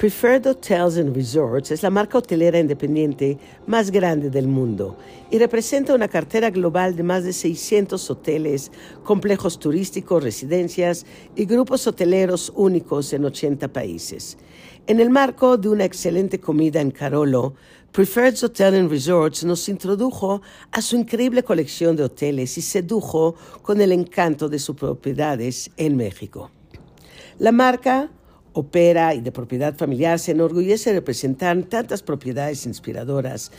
Preferred Hotels and Resorts es la marca hotelera independiente más grande del mundo y representa una cartera global de más de 600 hoteles, complejos turísticos, residencias y grupos hoteleros únicos en 80 países. En el marco de una excelente comida en Carolo, Preferred Hotel and Resorts nos introdujo a su increíble colección de hoteles y sedujo con el encanto de sus propiedades en México. La marca opera y de propiedad familiar se enorgullece de representar tantas propiedades inspiradoras,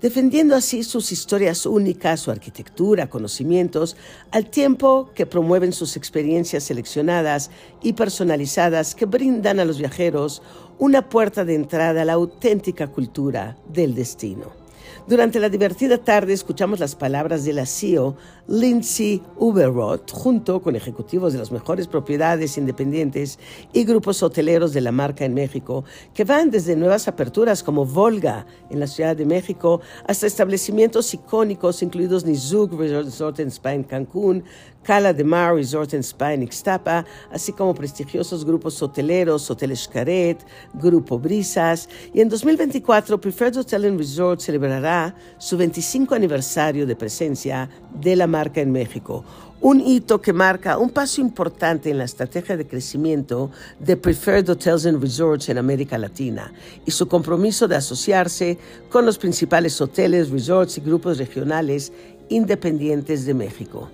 defendiendo así sus historias únicas, su arquitectura, conocimientos, al tiempo que promueven sus experiencias seleccionadas y personalizadas que brindan a los viajeros una puerta de entrada a la auténtica cultura del destino. Durante la divertida tarde escuchamos las palabras de la CEO Lindsay Uberroth junto con ejecutivos de las mejores propiedades independientes y grupos hoteleros de la marca en México, que van desde nuevas aperturas como Volga en la Ciudad de México hasta establecimientos icónicos incluidos Nizuk Resort en Spa en Cancún, Cala de Mar Resort en Spa en Ixtapa, así como prestigiosos grupos hoteleros, Hotel Xcaret, Grupo Brisas, y en 2024 Preferred Hotel and Resort celebrará su 25 aniversario de presencia de la marca en México, un hito que marca un paso importante en la estrategia de crecimiento de Preferred Hotels and Resorts en América Latina y su compromiso de asociarse con los principales hoteles, resorts y grupos regionales independientes de México.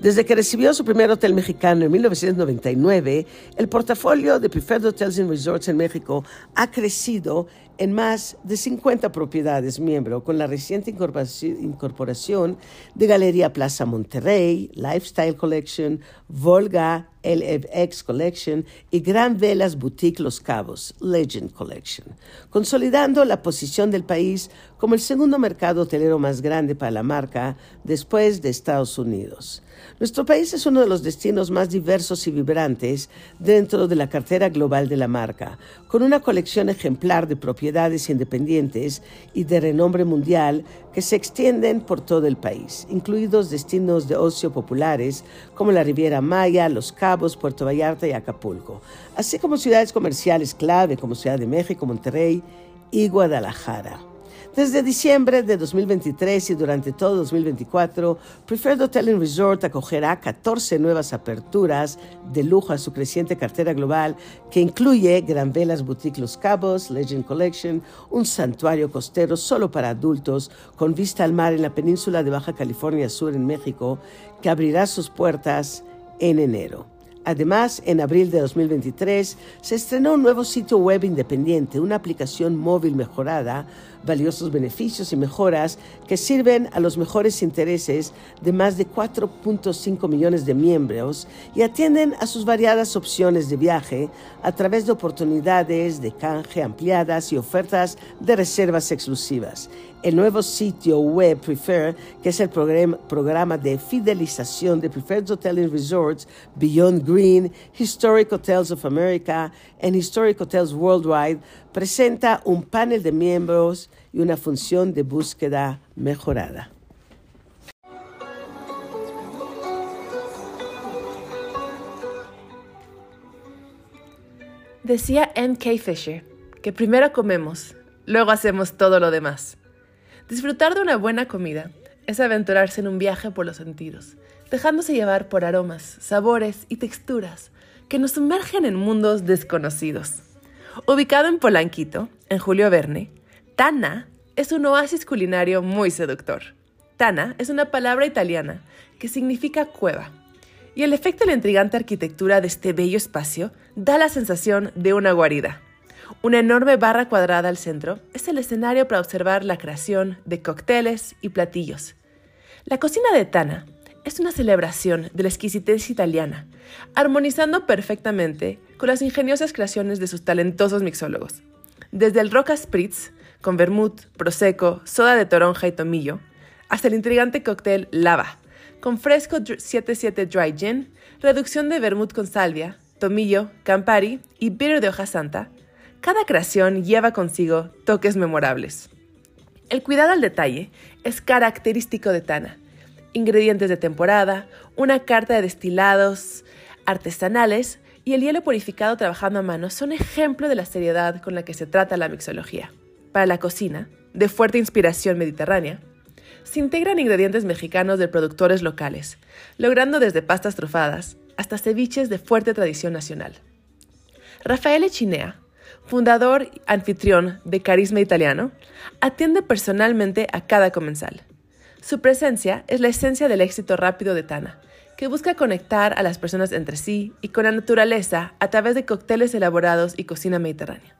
Desde que recibió su primer hotel mexicano en 1999, el portafolio de Preferred Hotels and Resorts en México ha crecido en más de 50 propiedades miembro, con la reciente incorporación de Galería Plaza Monterrey, Lifestyle Collection, Volga, LFX Collection y Gran Velas Boutique Los Cabos, Legend Collection, consolidando la posición del país como el segundo mercado hotelero más grande para la marca después de Estados Unidos. Nuestro país es uno de los destinos más diversos y vibrantes dentro de la cartera global de la marca, con una colección ejemplar de propiedades independientes y de renombre mundial que se extienden por todo el país, incluidos destinos de ocio populares como la Riviera Maya, Los Cabos, Puerto Vallarta y Acapulco, así como ciudades comerciales clave como Ciudad de México, Monterrey y Guadalajara. Desde diciembre de 2023 y durante todo 2024, Preferred Hotel and Resort acogerá 14 nuevas aperturas de lujo a su creciente cartera global que incluye Gran Velas Boutique Los Cabos, Legend Collection, un santuario costero solo para adultos con vista al mar en la península de Baja California Sur en México que abrirá sus puertas en enero. Además, en abril de 2023 se estrenó un nuevo sitio web independiente, una aplicación móvil mejorada valiosos beneficios y mejoras que sirven a los mejores intereses de más de 4.5 millones de miembros y atienden a sus variadas opciones de viaje a través de oportunidades de canje ampliadas y ofertas de reservas exclusivas. El nuevo sitio web Prefer, que es el programa de fidelización de Preferred Hotels and Resorts, Beyond Green, Historic Hotels of America and Historic Hotels Worldwide, presenta un panel de miembros y una función de búsqueda mejorada. Decía N.K. Fisher que primero comemos, luego hacemos todo lo demás. Disfrutar de una buena comida es aventurarse en un viaje por los sentidos, dejándose llevar por aromas, sabores y texturas que nos sumergen en mundos desconocidos. Ubicado en Polanquito, en Julio Verne, Tana es un oasis culinario muy seductor. Tana es una palabra italiana que significa cueva, y el efecto de la intrigante arquitectura de este bello espacio da la sensación de una guarida. Una enorme barra cuadrada al centro es el escenario para observar la creación de cócteles y platillos. La cocina de Tana es una celebración de la exquisitez italiana, armonizando perfectamente con las ingeniosas creaciones de sus talentosos mixólogos. Desde el Roca Spritz, con vermut, prosecco, soda de toronja y tomillo, hasta el intrigante cóctel Lava, con fresco 77 Dry Gin, reducción de vermut con salvia, tomillo, campari y bitter de hoja santa, cada creación lleva consigo toques memorables. El cuidado al detalle es característico de Tana. Ingredientes de temporada, una carta de destilados artesanales y el hielo purificado trabajando a mano son ejemplo de la seriedad con la que se trata la mixología. Para la cocina, de fuerte inspiración mediterránea, se integran ingredientes mexicanos de productores locales, logrando desde pastas trufadas hasta ceviches de fuerte tradición nacional. Rafael Echinea, fundador y anfitrión de Carisma Italiano, atiende personalmente a cada comensal. Su presencia es la esencia del éxito rápido de Tana, que busca conectar a las personas entre sí y con la naturaleza a través de cócteles elaborados y cocina mediterránea.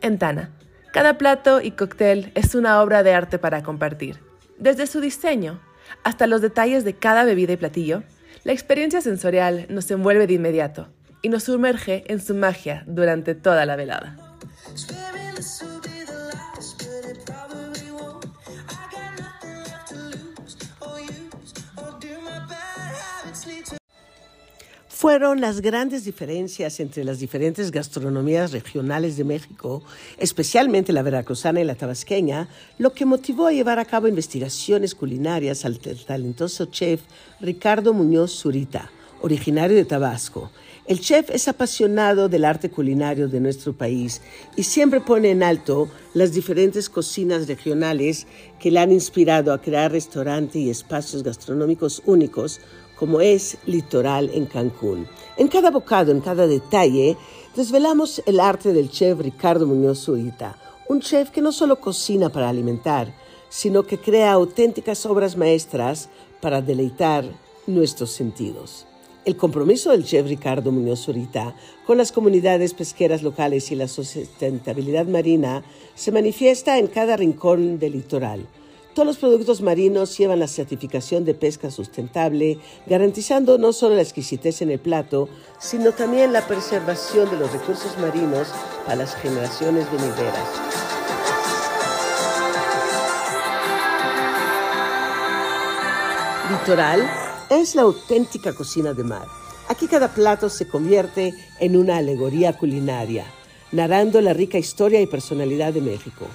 En Tana, cada plato y cóctel es una obra de arte para compartir. Desde su diseño hasta los detalles de cada bebida y platillo, la experiencia sensorial nos envuelve de inmediato y nos sumerge en su magia durante toda la velada. Fueron las grandes diferencias entre las diferentes gastronomías regionales de México, especialmente la veracruzana y la tabasqueña, lo que motivó a llevar a cabo investigaciones culinarias al talentoso chef Ricardo Muñoz Zurita, originario de Tabasco. El chef es apasionado del arte culinario de nuestro país y siempre pone en alto las diferentes cocinas regionales que le han inspirado a crear restaurantes y espacios gastronómicos únicos como es Litoral en Cancún. En cada bocado, en cada detalle, desvelamos el arte del chef Ricardo Muñoz Zurita, un chef que no solo cocina para alimentar, sino que crea auténticas obras maestras para deleitar nuestros sentidos. El compromiso del chef Ricardo Muñoz Zurita con las comunidades pesqueras locales y la sustentabilidad marina se manifiesta en cada rincón del litoral todos los productos marinos llevan la certificación de pesca sustentable, garantizando no solo la exquisitez en el plato, sino también la preservación de los recursos marinos para las generaciones venideras. Litoral es la auténtica cocina de mar. Aquí cada plato se convierte en una alegoría culinaria, narrando la rica historia y personalidad de México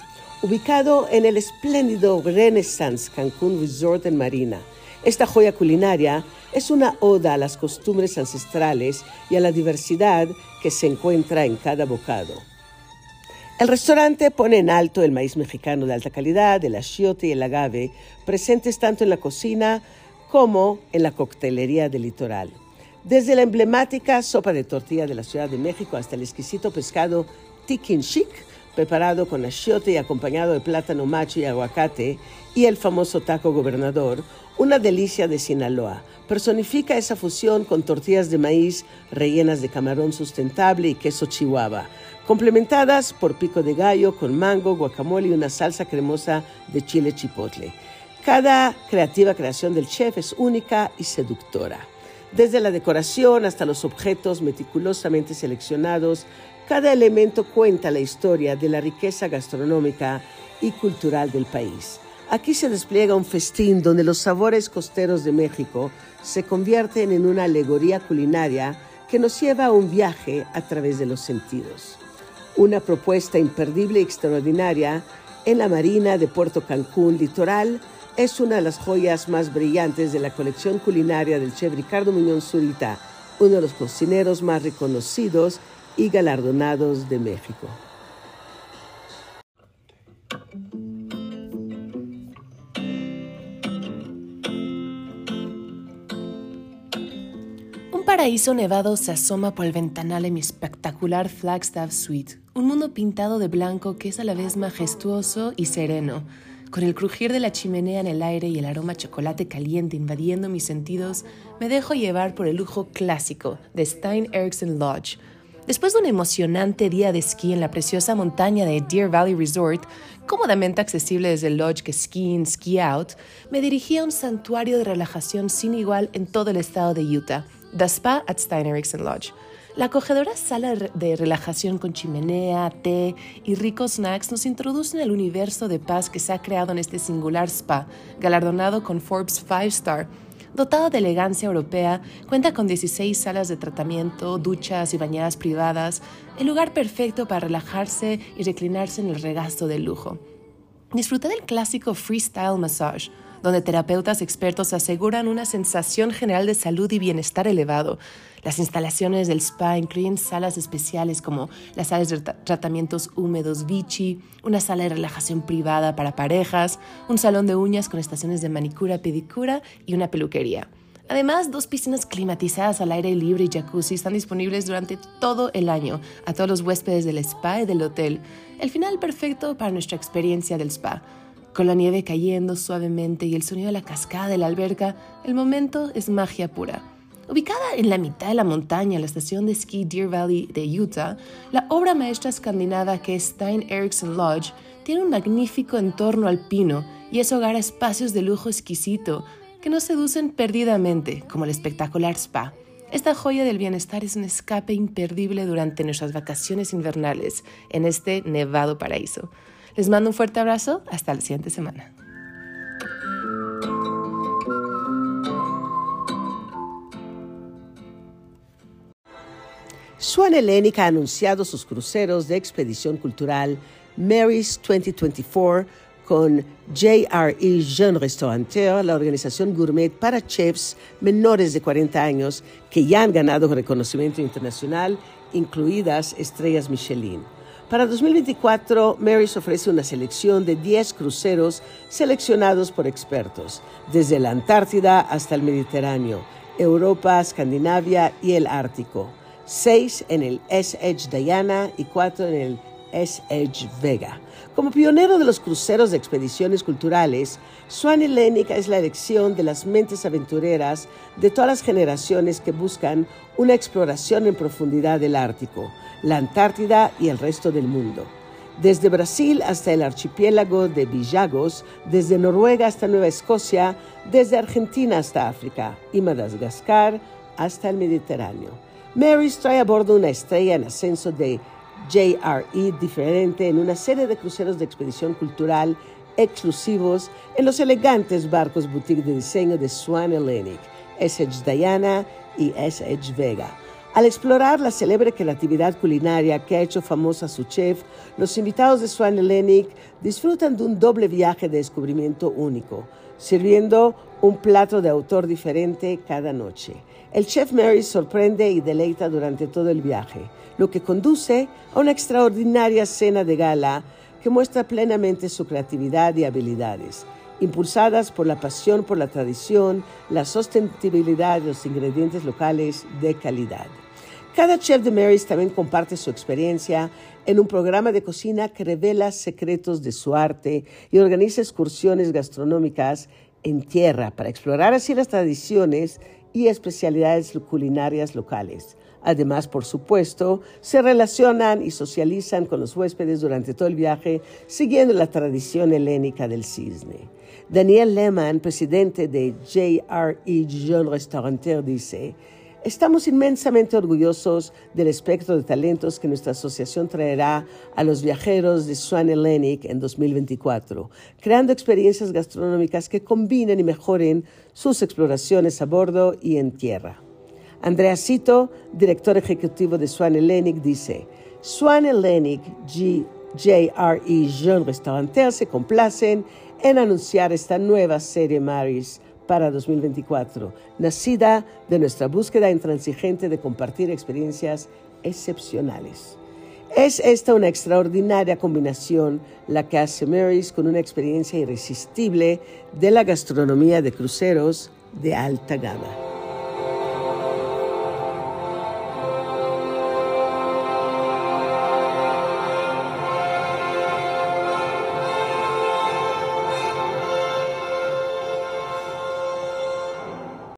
ubicado en el espléndido Renaissance Cancún Resort en Marina. Esta joya culinaria es una oda a las costumbres ancestrales y a la diversidad que se encuentra en cada bocado. El restaurante pone en alto el maíz mexicano de alta calidad, el achiote y el agave, presentes tanto en la cocina como en la coctelería del litoral. Desde la emblemática sopa de tortilla de la Ciudad de México hasta el exquisito pescado tikin chic, preparado con achiote y acompañado de plátano macho y aguacate, y el famoso taco gobernador, una delicia de Sinaloa. Personifica esa fusión con tortillas de maíz rellenas de camarón sustentable y queso chihuahua, complementadas por pico de gallo con mango, guacamole y una salsa cremosa de chile chipotle. Cada creativa creación del chef es única y seductora. Desde la decoración hasta los objetos meticulosamente seleccionados, cada elemento cuenta la historia de la riqueza gastronómica y cultural del país. Aquí se despliega un festín donde los sabores costeros de México se convierten en una alegoría culinaria que nos lleva a un viaje a través de los sentidos. Una propuesta imperdible y extraordinaria en la Marina de Puerto Cancún Litoral es una de las joyas más brillantes de la colección culinaria del chef Ricardo Muñoz Zurita, uno de los cocineros más reconocidos y galardonados de México. Un paraíso nevado se asoma por el ventanal en mi espectacular Flagstaff Suite, un mundo pintado de blanco que es a la vez majestuoso y sereno con el crujir de la chimenea en el aire y el aroma a chocolate caliente invadiendo mis sentidos, me dejo llevar por el lujo clásico de Stein Eriksen Lodge, Después de un emocionante día de esquí en la preciosa montaña de Deer Valley Resort, cómodamente accesible desde el lodge que Ski In, Ski Out, me dirigí a un santuario de relajación sin igual en todo el estado de Utah, The Spa at Stein Eriksen Lodge. La acogedora sala de relajación con chimenea, té y ricos snacks nos introduce en el universo de paz que se ha creado en este singular spa, galardonado con Forbes 5 Star Dotado de elegancia europea, cuenta con 16 salas de tratamiento, duchas y bañadas privadas, el lugar perfecto para relajarse y reclinarse en el regazo del lujo. Disfruté del clásico freestyle massage, donde terapeutas expertos aseguran una sensación general de salud y bienestar elevado. Las instalaciones del spa incluyen salas especiales como las salas de tratamientos húmedos Vichy, una sala de relajación privada para parejas, un salón de uñas con estaciones de manicura, pedicura y una peluquería. Además, dos piscinas climatizadas al aire libre y jacuzzi están disponibles durante todo el año a todos los huéspedes del spa y del hotel. El final perfecto para nuestra experiencia del spa. Con la nieve cayendo suavemente y el sonido de la cascada de la alberca, el momento es magia pura. Ubicada en la mitad de la montaña, la estación de esquí Deer Valley de Utah, la obra maestra escandinava que es Stein Eriksen Lodge tiene un magnífico entorno alpino y es hogar a espacios de lujo exquisito, que nos seducen perdidamente, como el espectacular spa. Esta joya del bienestar es un escape imperdible durante nuestras vacaciones invernales en este nevado paraíso. Les mando un fuerte abrazo, hasta la siguiente semana. Swan Hellenic ha anunciado sus cruceros de expedición cultural Mary's 2024 con JRE Jeune Restaurateur, la organización gourmet para chefs menores de 40 años que ya han ganado reconocimiento internacional, incluidas estrellas Michelin. Para 2024, Mary's ofrece una selección de 10 cruceros seleccionados por expertos, desde la Antártida hasta el Mediterráneo, Europa, Escandinavia y el Ártico. Seis en el S-Edge Diana y cuatro en el S-Edge Vega. Como pionero de los cruceros de expediciones culturales, Swan Helénica es la elección de las mentes aventureras de todas las generaciones que buscan una exploración en profundidad del Ártico, la Antártida y el resto del mundo. Desde Brasil hasta el archipiélago de Villagos, desde Noruega hasta Nueva Escocia, desde Argentina hasta África y Madagascar hasta el Mediterráneo. Mary trae a bordo una estrella en ascenso de JRE diferente en una serie de cruceros de expedición cultural exclusivos en los elegantes barcos boutique de diseño de Swan Hellenic, SH Diana y SH Vega. Al explorar la célebre creatividad culinaria que ha hecho famosa su chef, los invitados de Swan Hellenic disfrutan de un doble viaje de descubrimiento único, sirviendo un plato de autor diferente cada noche. El chef Mary sorprende y deleita durante todo el viaje lo que conduce a una extraordinaria cena de gala que muestra plenamente su creatividad y habilidades, impulsadas por la pasión por la tradición, la sostenibilidad de los ingredientes locales de calidad. Cada chef de Mary's también comparte su experiencia en un programa de cocina que revela secretos de su arte y organiza excursiones gastronómicas en tierra para explorar así las tradiciones y especialidades culinarias locales. Además, por supuesto, se relacionan y socializan con los huéspedes durante todo el viaje, siguiendo la tradición helénica del cisne. Daniel Lehmann, presidente de JRE Jean Restaurateur, dice, Estamos inmensamente orgullosos del espectro de talentos que nuestra asociación traerá a los viajeros de Swan Hellenic en 2024, creando experiencias gastronómicas que combinen y mejoren sus exploraciones a bordo y en tierra. Andrea Cito, director ejecutivo de Swan Hellenic, dice, Swan Hellenic, JRE Jean Restaurateur se complacen en anunciar esta nueva serie Maris para 2024, nacida de nuestra búsqueda intransigente de compartir experiencias excepcionales. Es esta una extraordinaria combinación la que hace Mary's con una experiencia irresistible de la gastronomía de cruceros de alta gama.